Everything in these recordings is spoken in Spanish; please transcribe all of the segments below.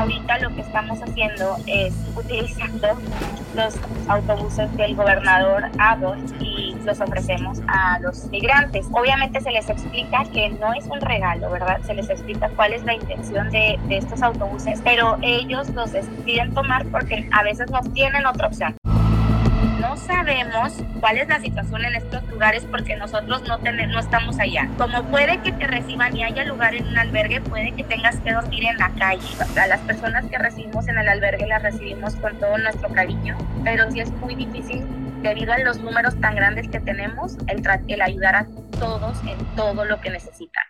Ahorita lo que estamos haciendo es utilizando los autobuses del gobernador Abbott y los ofrecemos a los migrantes. Obviamente se les explica que no es un regalo, ¿verdad? Se les explica cuál es la intención de, de estos autobuses, pero ellos los deciden tomar porque a veces no tienen otra opción sabemos cuál es la situación en estos lugares porque nosotros no, tenemos, no estamos allá. Como puede que te reciban y haya lugar en un albergue, puede que tengas que dormir en la calle. A las personas que recibimos en el albergue las recibimos con todo nuestro cariño, pero sí es muy difícil debido a los números tan grandes que tenemos, el, el ayudar a todos en todo lo que necesitan.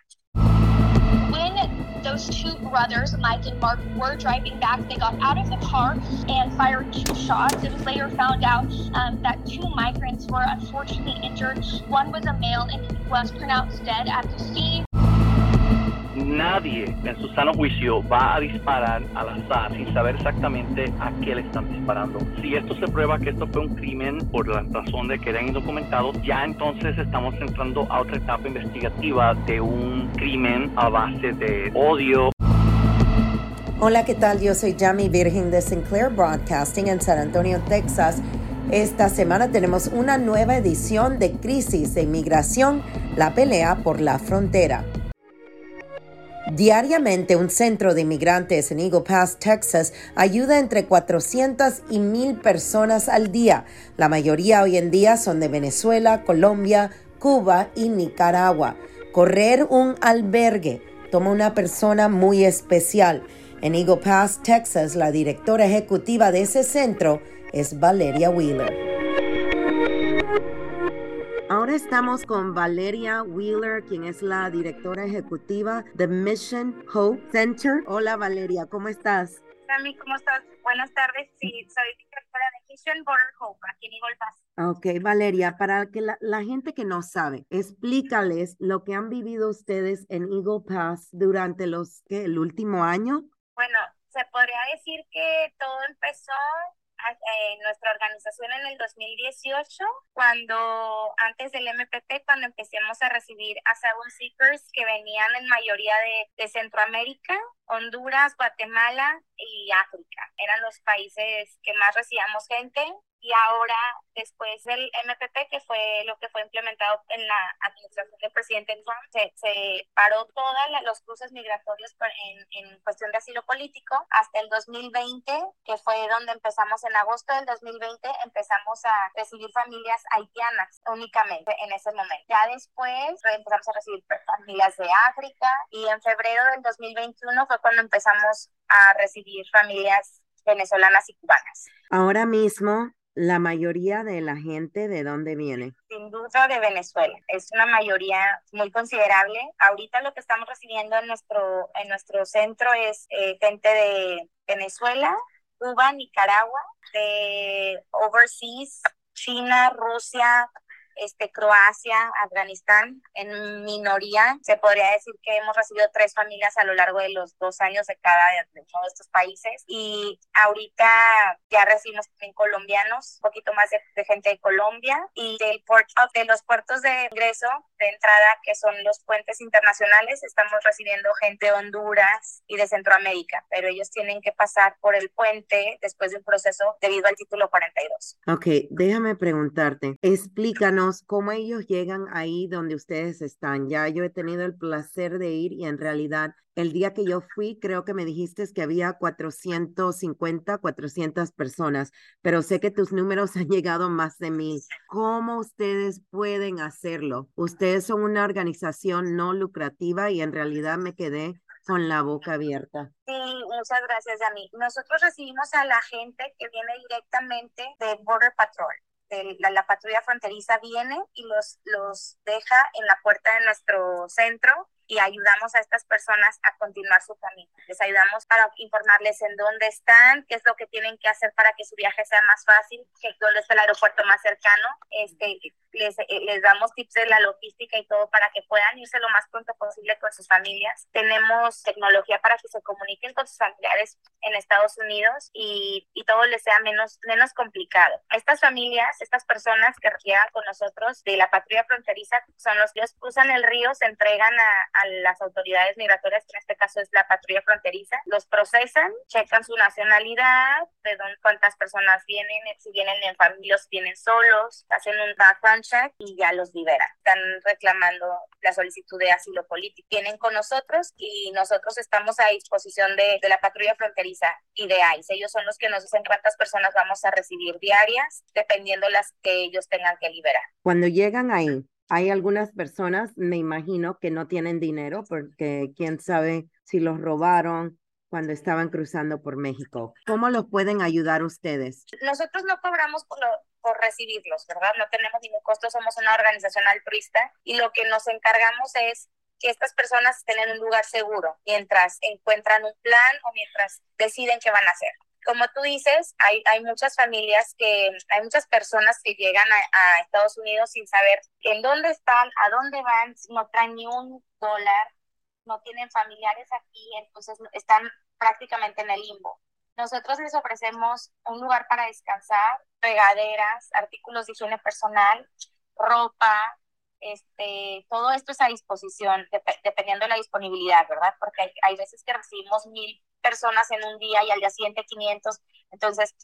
Those two brothers, Mike and Mark, were driving back, they got out of the car and fired two shots. It was later found out um, that two migrants were unfortunately injured. One was a male and he was pronounced dead at the scene. Nadie en su sano juicio va a disparar al azar sin saber exactamente a qué le están disparando. Si esto se prueba que esto fue un crimen por la razón de que eran indocumentados, ya entonces estamos entrando a otra etapa investigativa de un crimen a base de odio. Hola, ¿qué tal? Yo soy Jamie Virgin de Sinclair Broadcasting en San Antonio, Texas. Esta semana tenemos una nueva edición de Crisis de Inmigración, la pelea por la frontera. Diariamente, un centro de inmigrantes en Eagle Pass, Texas, ayuda entre 400 y 1000 personas al día. La mayoría hoy en día son de Venezuela, Colombia, Cuba y Nicaragua. Correr un albergue toma una persona muy especial. En Eagle Pass, Texas, la directora ejecutiva de ese centro es Valeria Wheeler. Ahora estamos con Valeria Wheeler, quien es la directora ejecutiva de Mission Hope Center. Hola Valeria, ¿cómo estás? Sammy, ¿cómo estás? Buenas tardes. Sí, soy directora de Mission Border Hope aquí en Eagle Pass. Ok, Valeria, para que la, la, gente que no sabe, explícales lo que han vivido ustedes en Eagle Pass durante los, ¿qué, el último año. Bueno, se podría decir que todo empezó en nuestra organización en el 2018, cuando antes del MPP, cuando empecemos a recibir asylum seekers que venían en mayoría de, de Centroamérica, Honduras, Guatemala y África. Eran los países que más recibíamos gente y ahora después del MPP, que fue lo que fue implementado en la administración del presidente Trump, se, se paró todos los cruces migratorios en, en, cuestión de asilo político hasta el 2020, que fue donde empezamos en agosto del 2020, empezamos a recibir familias haitianas únicamente en ese momento. Ya después empezamos a recibir familias de África y en febrero del 2021 fue cuando empezamos a recibir familias venezolanas y cubanas. Ahora mismo la mayoría de la gente de dónde viene? Sin duda de Venezuela. Es una mayoría muy considerable. Ahorita lo que estamos recibiendo en nuestro, en nuestro centro es eh, gente de Venezuela, Cuba, Nicaragua, de overseas, China, Rusia, este, Croacia, Afganistán, en minoría. Se podría decir que hemos recibido tres familias a lo largo de los dos años de cada de uno de estos países. Y ahorita ya recibimos también colombianos, un poquito más de, gente de Colombia y del de los puertos de ingreso de entrada, que son los puentes internacionales, estamos recibiendo gente de Honduras y de Centroamérica, pero ellos tienen que pasar por el puente después de un proceso debido al título 42. Ok, déjame preguntarte, explícanos cómo ellos llegan ahí donde ustedes están. Ya yo he tenido el placer de ir y en realidad el día que yo fui, creo que me dijiste que había 450, 400 personas, pero sé que tus números han llegado más de mil. ¿Cómo ustedes pueden hacerlo? Ustedes son una organización no lucrativa y en realidad me quedé con la boca abierta. Sí, muchas gracias, Yami. Nosotros recibimos a la gente que viene directamente de Border Patrol. La, la, patrulla fronteriza viene y los, los deja en la puerta de nuestro centro y ayudamos a estas personas a continuar su camino. Les ayudamos para informarles en dónde están, qué es lo que tienen que hacer para que su viaje sea más fácil, que dónde está el aeropuerto más cercano. Este, les, eh, les damos tips de la logística y todo para que puedan irse lo más pronto posible con sus familias. Tenemos tecnología para que se comuniquen con sus familiares en Estados Unidos y, y todo les sea menos, menos complicado. Estas familias, estas personas que llegan con nosotros de la patrulla fronteriza, son los que cruzan el río, se entregan a a las autoridades migratorias, que en este caso es la patrulla fronteriza, los procesan, checan su nacionalidad, de dónde, cuántas personas vienen, si vienen en familias, vienen solos, hacen un background check y ya los liberan. Están reclamando la solicitud de asilo político. Vienen con nosotros y nosotros estamos a disposición de, de la patrulla fronteriza y de ICE. Ellos son los que nos dicen cuántas personas vamos a recibir diarias, dependiendo las que ellos tengan que liberar. Cuando llegan ahí, hay algunas personas, me imagino, que no tienen dinero porque quién sabe si los robaron cuando estaban cruzando por México. ¿Cómo los pueden ayudar ustedes? Nosotros no cobramos por, por recibirlos, ¿verdad? No tenemos ningún costo, somos una organización altruista y lo que nos encargamos es que estas personas estén en un lugar seguro mientras encuentran un plan o mientras deciden qué van a hacer como tú dices, hay, hay muchas familias que, hay muchas personas que llegan a, Estados Unidos sin saber en dónde están, a dónde van, no traen ni un dólar, no tienen familiares aquí, entonces están prácticamente en el limbo. Nosotros les ofrecemos un lugar para descansar, regaderas, artículos de higiene personal, ropa, este, todo esto es a disposición, dependiendo de la disponibilidad, ¿verdad? Porque hay, hay veces que recibimos mil personas en un día y al día siguiente 500. Entonces,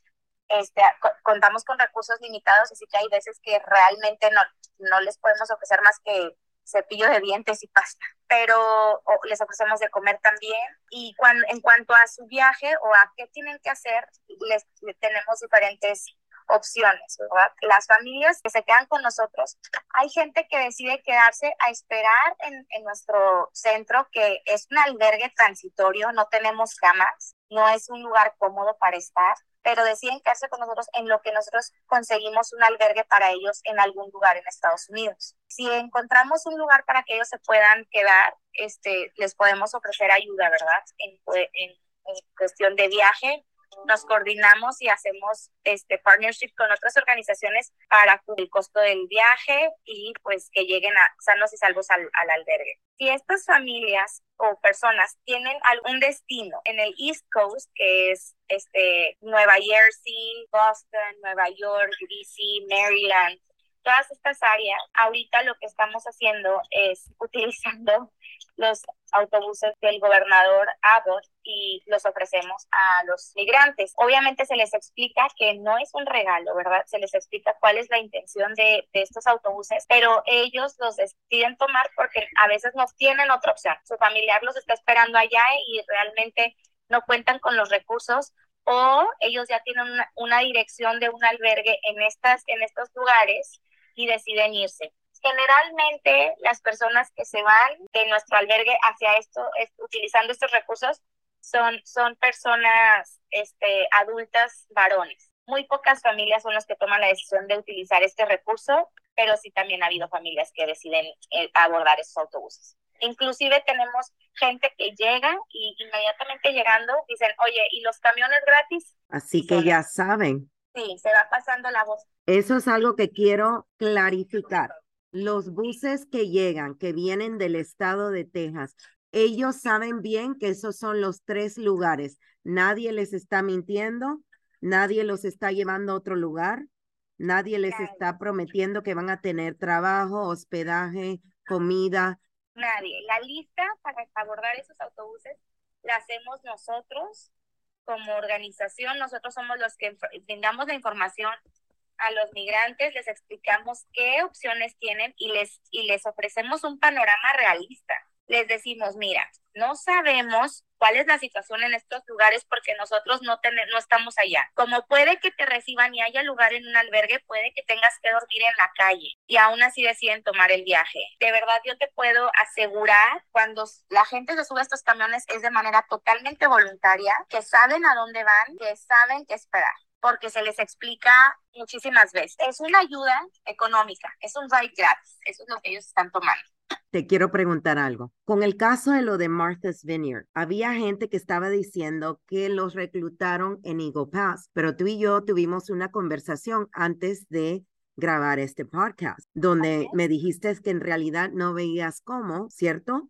este, contamos con recursos limitados, así que hay veces que realmente no, no les podemos ofrecer más que cepillo de dientes y pasta, pero les ofrecemos de comer también. Y cuando, en cuanto a su viaje o a qué tienen que hacer, les tenemos diferentes opciones. Las familias que se quedan con nosotros, hay gente que decide quedarse a esperar en nuestro centro, que es un albergue transitorio, no tenemos camas, no es un lugar cómodo para estar, pero deciden quedarse con nosotros en lo que nosotros conseguimos un albergue para ellos en algún lugar en Estados Unidos. Si encontramos un lugar para que ellos se puedan quedar, este, les podemos ofrecer ayuda, ¿verdad? En, cuestión de viaje, nos coordinamos y hacemos este partnership con otras organizaciones para el costo del viaje y pues que lleguen a sanos y salvos al, al albergue. Si estas familias o personas tienen algún destino en el East Coast, que es este Nueva Jersey, Boston, Nueva York, DC, Maryland, todas estas áreas, ahorita lo que estamos haciendo es utilizando los autobuses del gobernador Abbott y los ofrecemos a los migrantes. Obviamente se les explica que no es un regalo, ¿verdad? Se les explica cuál es la intención de, de estos autobuses, pero ellos los deciden tomar porque a veces no tienen otra opción. Su familiar los está esperando allá y realmente no cuentan con los recursos o ellos ya tienen una, una dirección de un albergue en, estas, en estos lugares y deciden irse. Generalmente las personas que se van de nuestro albergue hacia esto, utilizando estos recursos, son, son personas este, adultas varones. Muy pocas familias son las que toman la decisión de utilizar este recurso, pero sí también ha habido familias que deciden eh, abordar esos autobuses. Inclusive tenemos gente que llega y inmediatamente llegando dicen, oye, ¿y los camiones gratis? Así que ya saben. Sí, se va pasando la voz. Eso es algo que quiero clarificar. Los buses que llegan, que vienen del estado de Texas, ellos saben bien que esos son los tres lugares. Nadie les está mintiendo, nadie los está llevando a otro lugar, nadie les está prometiendo que van a tener trabajo, hospedaje, comida. Nadie. La lista para abordar esos autobuses la hacemos nosotros como organización. Nosotros somos los que brindamos la información a los migrantes, les explicamos qué opciones tienen y les, y les ofrecemos un panorama realista. Les decimos, mira, no sabemos cuál es la situación en estos lugares porque nosotros no, no estamos allá. Como puede que te reciban y haya lugar en un albergue, puede que tengas que dormir en la calle y aún así deciden tomar el viaje. De verdad, yo te puedo asegurar, cuando la gente se sube a estos camiones es de manera totalmente voluntaria, que saben a dónde van, que saben qué esperar porque se les explica muchísimas veces. Es una ayuda económica, es un ride gratis, eso es lo que ellos están tomando. Te quiero preguntar algo. Con el caso de lo de Martha's Vineyard, había gente que estaba diciendo que los reclutaron en Eagle Pass, pero tú y yo tuvimos una conversación antes de grabar este podcast, donde me dijiste que en realidad no veías cómo, ¿cierto?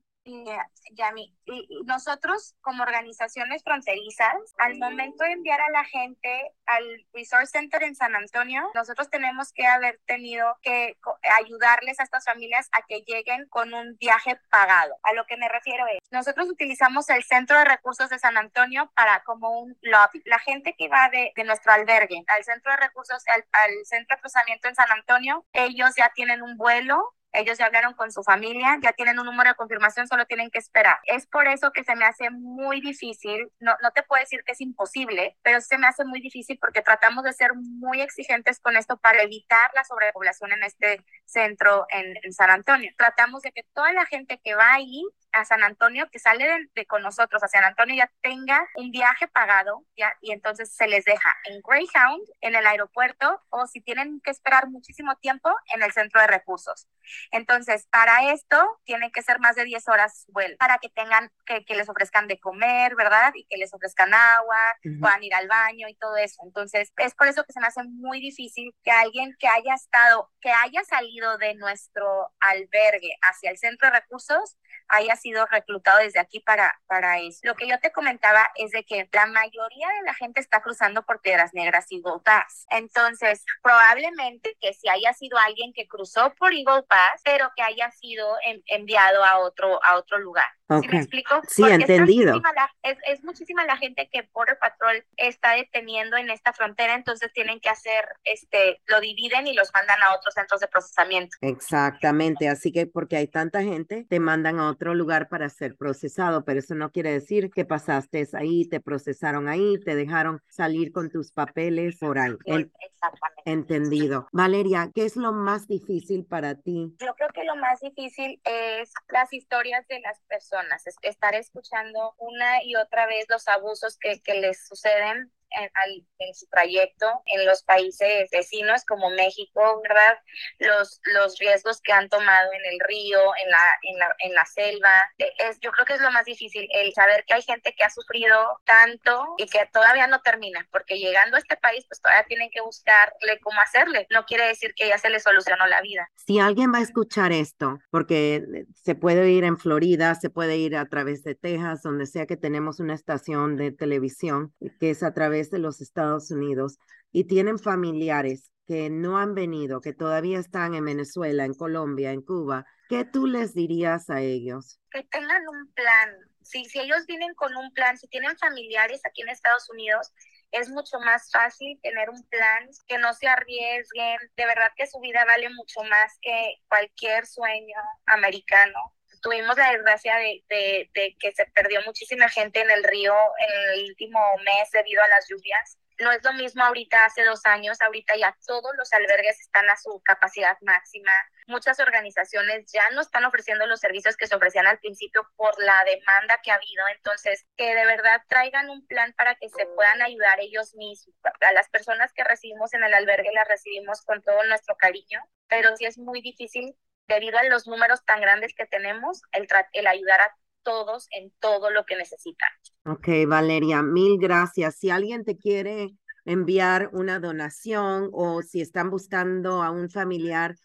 Yami, y nosotros como organizaciones fronterizas, al momento de enviar a la gente al Resort Center en San Antonio, nosotros tenemos que haber tenido que ayudarles a estas familias a que lleguen con un viaje pagado. A lo que me refiero es, nosotros utilizamos el Centro de Recursos de San Antonio para como un lobby. La gente que va de, de nuestro albergue al Centro de Recursos, al, al Centro de Procesamiento en San Antonio, ellos ya tienen un vuelo ellos ya hablaron con su familia, ya tienen un número de confirmación, solo tienen que esperar. Es por eso que se me hace muy difícil, no, no te puedo decir que es imposible, pero se me hace muy difícil porque tratamos de ser muy exigentes con esto para evitar la sobrepoblación en este centro en, en San Antonio. Tratamos de que toda la gente que va ahí a San Antonio, que sale de, con nosotros a San Antonio, ya tenga un viaje pagado ya, y entonces se les deja en Greyhound, en el aeropuerto, o si tienen que esperar muchísimo tiempo, en el centro de recursos. Entonces, para esto, tienen que ser más de 10 horas vuelo, para que tengan, que, que, les ofrezcan de comer, ¿verdad? Y que les ofrezcan agua, puedan ir al baño y todo eso. Entonces, es por eso que se me hace muy difícil que alguien que haya estado, que haya salido de nuestro albergue hacia el centro de recursos, haya sido reclutado desde aquí para, para eso. Lo que yo te comentaba es de que la mayoría de la gente está cruzando por Piedras Negras y Eagle Pass. Entonces, probablemente que si haya sido alguien que cruzó por Eagle Pass, pero que haya sido enviado a otro, a otro lugar. ¿Sí me explico? Sí, entendido. Es, es, muchísima la gente que Border Patrol está deteniendo en esta frontera, entonces tienen que hacer, este, lo dividen y los mandan a otros centros de procesamiento. Exactamente, así que porque hay tanta gente, te mandan a otro lugar para ser procesado, pero eso no quiere decir que pasaste ahí, te procesaron ahí, te dejaron salir con tus papeles por ahí. Exactamente. Entendido. Valeria, ¿qué es lo más difícil para ti? Yo creo que lo más difícil es las historias de las personas es estar escuchando una y otra vez los abusos que, que les suceden en, su trayecto en los países vecinos como México, ¿verdad? Los, los riesgos que han tomado en el río, en la, en la, en la selva. Es, yo creo que es lo más difícil, el saber que hay gente que ha sufrido tanto y que todavía no termina, porque llegando a este país, pues todavía tienen que buscarle cómo hacerle. No quiere decir que ya se le solucionó la vida. Si alguien va a escuchar esto, porque se puede ir en Florida, se puede ir a través de Texas, donde sea que tenemos una estación de televisión, que es a través de los Estados Unidos y tienen familiares que no han venido, que todavía están en Venezuela, en Colombia, en Cuba, ¿qué tú les dirías a ellos? Que tengan un plan. Si, si ellos vienen con un plan, si tienen familiares aquí en Estados Unidos, es mucho más fácil tener un plan, que no se arriesguen. De verdad que su vida vale mucho más que cualquier sueño americano tuvimos la desgracia de, de, que se perdió muchísima gente en el río en el último mes debido a las lluvias. No es lo mismo ahorita hace dos años, ahorita ya todos los albergues están a su capacidad máxima. Muchas organizaciones ya no están ofreciendo los servicios que se ofrecían al principio por la demanda que ha habido. Entonces, que de verdad traigan un plan para que se puedan ayudar ellos mismos. A las personas que recibimos en el albergue las recibimos con todo nuestro cariño, pero sí es muy difícil debido a los números tan grandes que tenemos, el, el ayudar a todos en todo lo que necesitan. Ok, Valeria, mil gracias. Si alguien te quiere enviar una donación o si están buscando a un familiar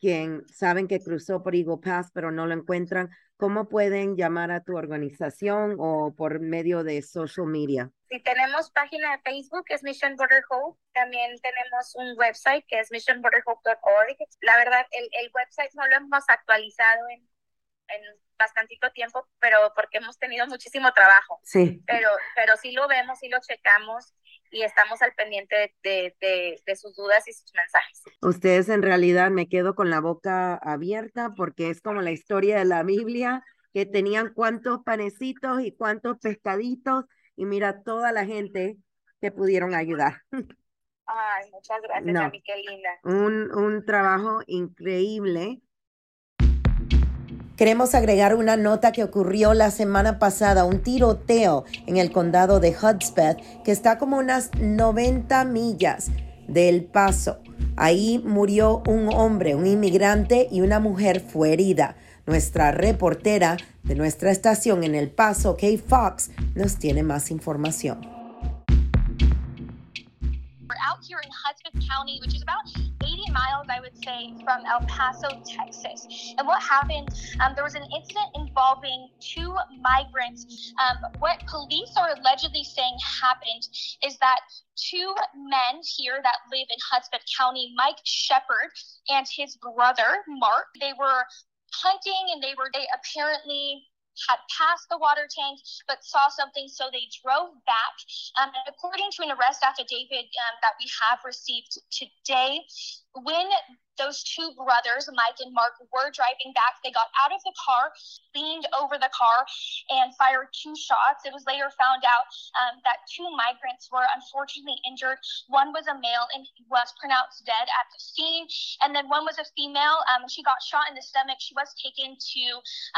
quien saben que cruzó por Eagle Pass pero no lo encuentran, ¿cómo pueden llamar a tu organización o por medio de social media? Si tenemos página de Facebook, es Mission Border Hope. También tenemos un website que es missionborderhope.org. La verdad, el, el website no lo hemos actualizado en, en bastantito tiempo, pero porque hemos tenido muchísimo trabajo. Sí. Pero, pero sí lo vemos, sí lo checamos y estamos al pendiente de, de, de, sus dudas y sus mensajes. Ustedes en realidad me quedo con la boca abierta porque es como la historia de la Biblia que tenían cuántos panecitos y cuántos pescaditos y mira toda la gente que pudieron ayudar. Ay, muchas gracias, no, qué linda. Un, un trabajo increíble. Queremos agregar una nota que ocurrió la semana pasada, un tiroteo en el condado de Hudspeth, que está como unas 90 millas del Paso. Ahí murió un hombre, un inmigrante y una mujer fue herida. Nuestra reportera de nuestra estación en El Paso, Kay Fox, nos tiene más información. County, 80 miles, I would say, from El Paso, Texas. And what happened? Um, there was an incident involving two migrants. Um, what police are allegedly saying happened is that two men here that live in Hudspeth County, Mike Shepard and his brother Mark, they were hunting and they were they apparently had passed the water tank but saw something so they drove back um, and according to an arrest affidavit um, that we have received today when those two brothers, Mike and Mark, were driving back. They got out of the car, leaned over the car, and fired two shots. It was later found out um, that two migrants were unfortunately injured. One was a male and was pronounced dead at the scene. And then one was a female. Um, she got shot in the stomach. She was taken to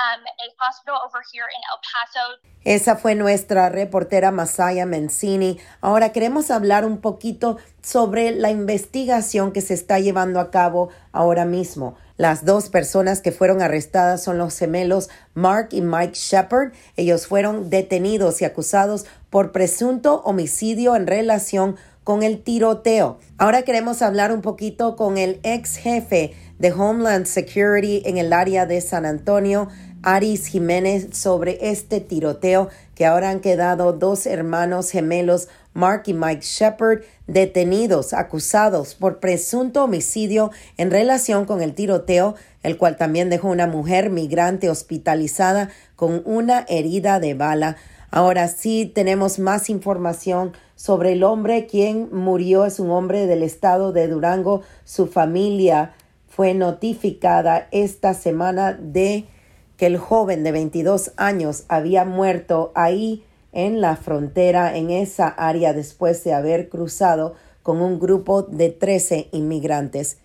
um, a hospital over here in El Paso. Esa fue nuestra reportera Masaya Mencini. Ahora queremos hablar un poquito sobre la investigación que se está llevando a cabo ahora mismo. Las dos personas que fueron arrestadas son los gemelos Mark y Mike Shepard. Ellos fueron detenidos y acusados por presunto homicidio en relación con el tiroteo. Ahora queremos hablar un poquito con el ex jefe de Homeland Security en el área de San Antonio, Aris Jiménez, sobre este tiroteo que ahora han quedado dos hermanos gemelos Mark y Mike Shepard, detenidos, acusados por presunto homicidio en relación con el tiroteo, el cual también dejó una mujer migrante hospitalizada con una herida de bala. Ahora sí tenemos más información sobre el hombre quien murió. Es un hombre del estado de Durango. Su familia fue notificada esta semana de que el joven de 22 años había muerto ahí en la frontera en esa área después de haber cruzado con un grupo de 13 inmigrantes.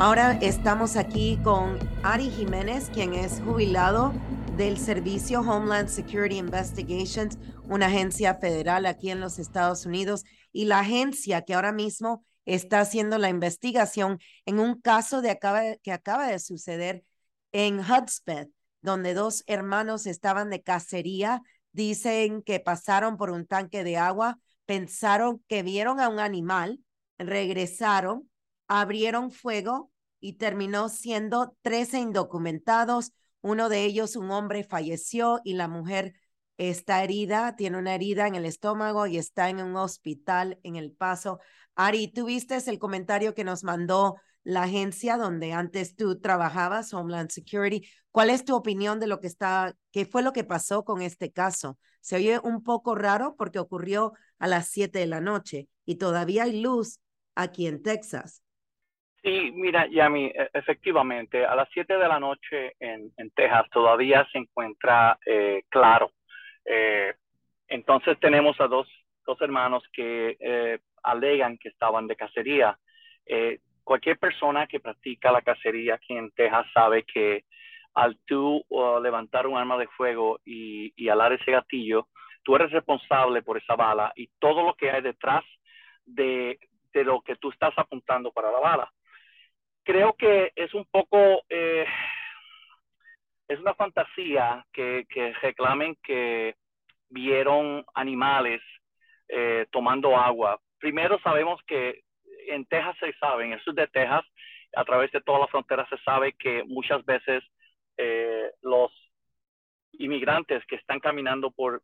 Ahora estamos aquí con Ari Jiménez, quien es jubilado del Servicio Homeland Security Investigations, una agencia federal aquí en los Estados Unidos, y la agencia que ahora mismo está haciendo la investigación en un caso de que acaba de suceder en Hudspeth, donde dos hermanos estaban de cacería Dicen que pasaron por un tanque de agua, pensaron que vieron a un animal, regresaron, abrieron fuego y terminó siendo 13 indocumentados. Uno de ellos, un hombre, falleció y la mujer está herida, tiene una herida en el estómago y está en un hospital en El Paso. Ari, ¿tú viste el comentario que nos mandó la agencia donde antes tú trabajabas, Homeland Security. ¿Cuál es tu opinión de lo que está, qué fue lo que pasó con este caso? Se oye un poco raro porque ocurrió a las 7 de la noche y todavía hay luz aquí en Texas. Sí, mira, Yami, e, efectivamente, a las 7 de la noche en, en, Texas todavía se encuentra eh, claro. Eh, entonces tenemos a dos, dos hermanos que eh, alegan que estaban de cacería cualquier persona que practica la cacería aquí en Texas sabe que al tú uh, levantar un arma de fuego y, y alar ese gatillo, tú eres responsable por esa bala y todo lo que hay detrás de, de lo que tú estás apuntando para la bala. Creo que es un poco, eh, es una fantasía que, que, reclamen que vieron animales eh, tomando agua. Primero sabemos que en Texas se sabe, en el sur de Texas, a través de toda la frontera se sabe que muchas veces eh, los inmigrantes que están caminando por,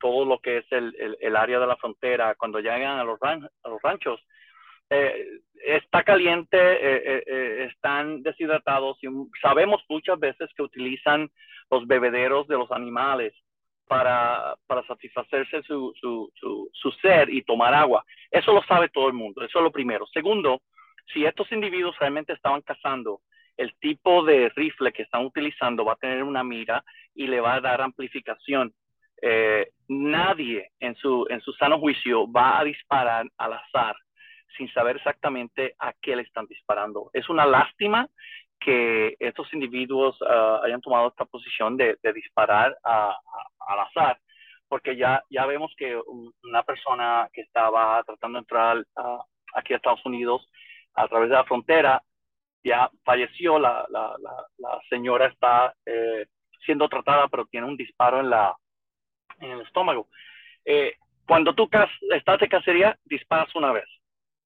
todo lo que es el, el, área de la frontera, cuando llegan a los, a los ranchos, eh, está caliente, eh, están deshidratados y sabemos muchas veces que utilizan los bebederos de los animales para, para satisfacerse su, su, su, su y tomar agua. Eso lo sabe todo el mundo, eso es lo primero. Segundo, si estos individuos realmente estaban cazando, el tipo de rifle que están utilizando va a tener una mira y le va a dar amplificación. Eh, nadie en su, en su sano juicio va a disparar al azar sin saber exactamente a qué le están disparando. Es una lástima que estos individuos ah, hayan tomado esta posición de, disparar al azar, porque ya, ya vemos que una persona que estaba tratando de entrar aquí a Estados Unidos a través de la frontera ya falleció, la, la, la, señora está eh, siendo tratada, pero tiene un disparo en, la, en el estómago. Eh, cuando tú estás de cacería, disparas una vez.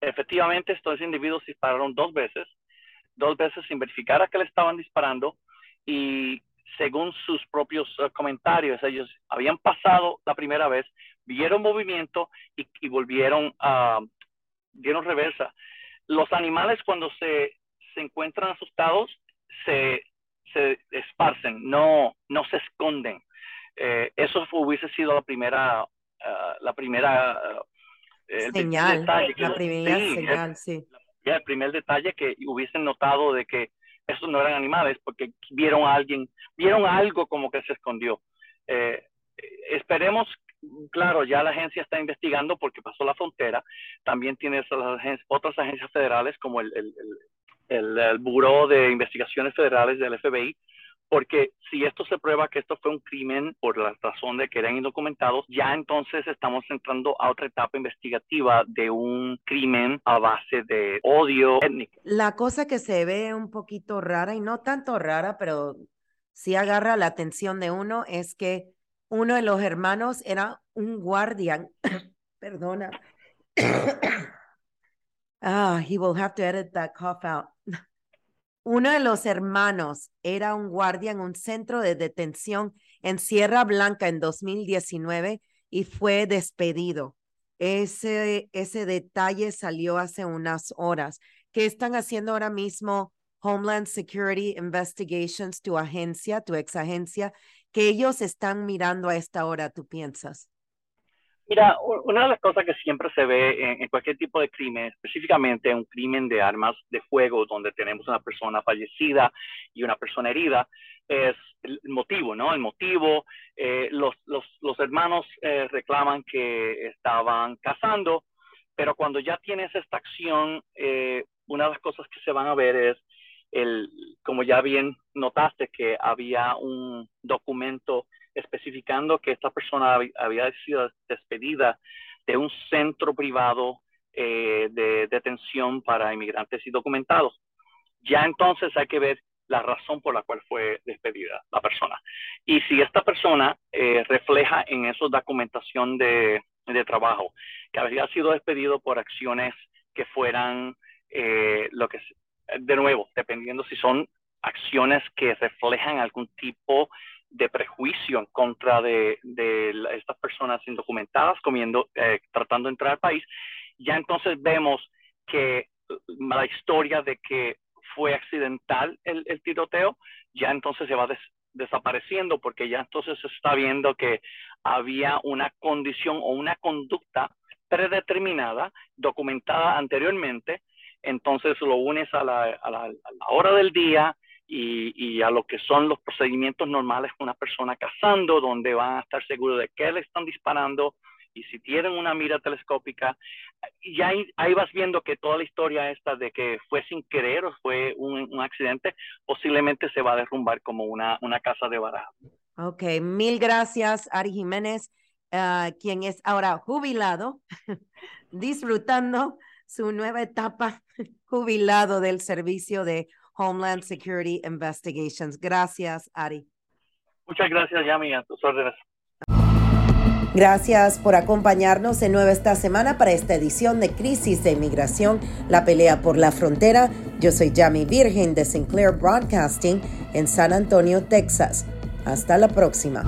Efectivamente, estos individuos dispararon dos veces, dos veces sin verificar a qué le estaban disparando y según sus propios eh, comentarios, ellos habían pasado la primera vez, vieron movimiento y, volvieron a, dieron reversa. Los animales cuando se, se encuentran asustados se, se esparcen, no, no se esconden. Eh, eso hubiese sido la primera, uh, la primera uh, señal, la primera señal, sí. El primer detalle que hubiesen notado de que esos no eran animales porque vieron a alguien, vieron algo como que se escondió. Eh, esperemos, claro, ya la agencia está investigando porque pasó la frontera. También tiene otras agencias federales como el, el, el, el Buró de Investigaciones Federales del FBI porque si esto se prueba que esto fue un crimen por la razón de que eran indocumentados, ya entonces estamos entrando a otra etapa investigativa de un crimen a base de odio étnico. La cosa que se ve un poquito rara, y no tanto rara, pero sí agarra la atención de uno, es que uno de los hermanos era un guardián, perdona. ah, he will have to edit that cough out. Uno de los hermanos era un guardia en un centro de detención en Sierra Blanca en 2019 y fue despedido. Ese, ese detalle salió hace unas horas. ¿Qué están haciendo ahora mismo Homeland Security Investigations, tu agencia, tu ex agencia, que ellos están mirando a esta hora, tú piensas? Mira, una de las cosas que siempre se ve en, cualquier tipo de crimen, específicamente un crimen de armas de fuego, donde tenemos una persona fallecida y una persona herida, es el motivo, ¿no? El motivo, eh, los, los, hermanos eh, reclaman que estaban cazando, pero cuando ya tienes esta acción, eh, una de las cosas que se van a ver es el, como ya bien notaste, que había un documento especificando que esta persona había sido despedida de un centro privado eh, de detención para inmigrantes y documentados. Ya entonces hay que ver la razón por la cual fue despedida la persona. Y si esta persona eh, refleja en esa documentación de, trabajo que había sido despedido por acciones que fueran eh, lo que, de nuevo, dependiendo si son acciones que reflejan algún tipo de prejuicio en contra de, estas personas indocumentadas comiendo, eh, tratando de entrar al país, ya entonces vemos que la historia de que fue accidental el, tiroteo, ya entonces se va desapareciendo porque ya entonces se está viendo que había una condición o una conducta predeterminada, documentada anteriormente, entonces lo unes a la, a la hora del día, y, a lo que son los procedimientos normales una persona cazando, donde van a estar seguros de qué le están disparando y si tienen una mira telescópica. Y ahí, ahí vas viendo que toda la historia esta de que fue sin querer o fue un, accidente, posiblemente se va a derrumbar como una, una casa de baraja. Ok, mil gracias, Ari Jiménez, ah, quien es ahora jubilado, disfrutando su nueva etapa jubilado del servicio de Homeland Security Investigations. Gracias, Ari. Muchas gracias, Yami, a tus órdenes. Gracias por acompañarnos de nuevo esta semana para esta edición de Crisis de Inmigración, la pelea por la frontera. Yo soy Yami Virgen de Sinclair Broadcasting en San Antonio, Texas. Hasta la próxima.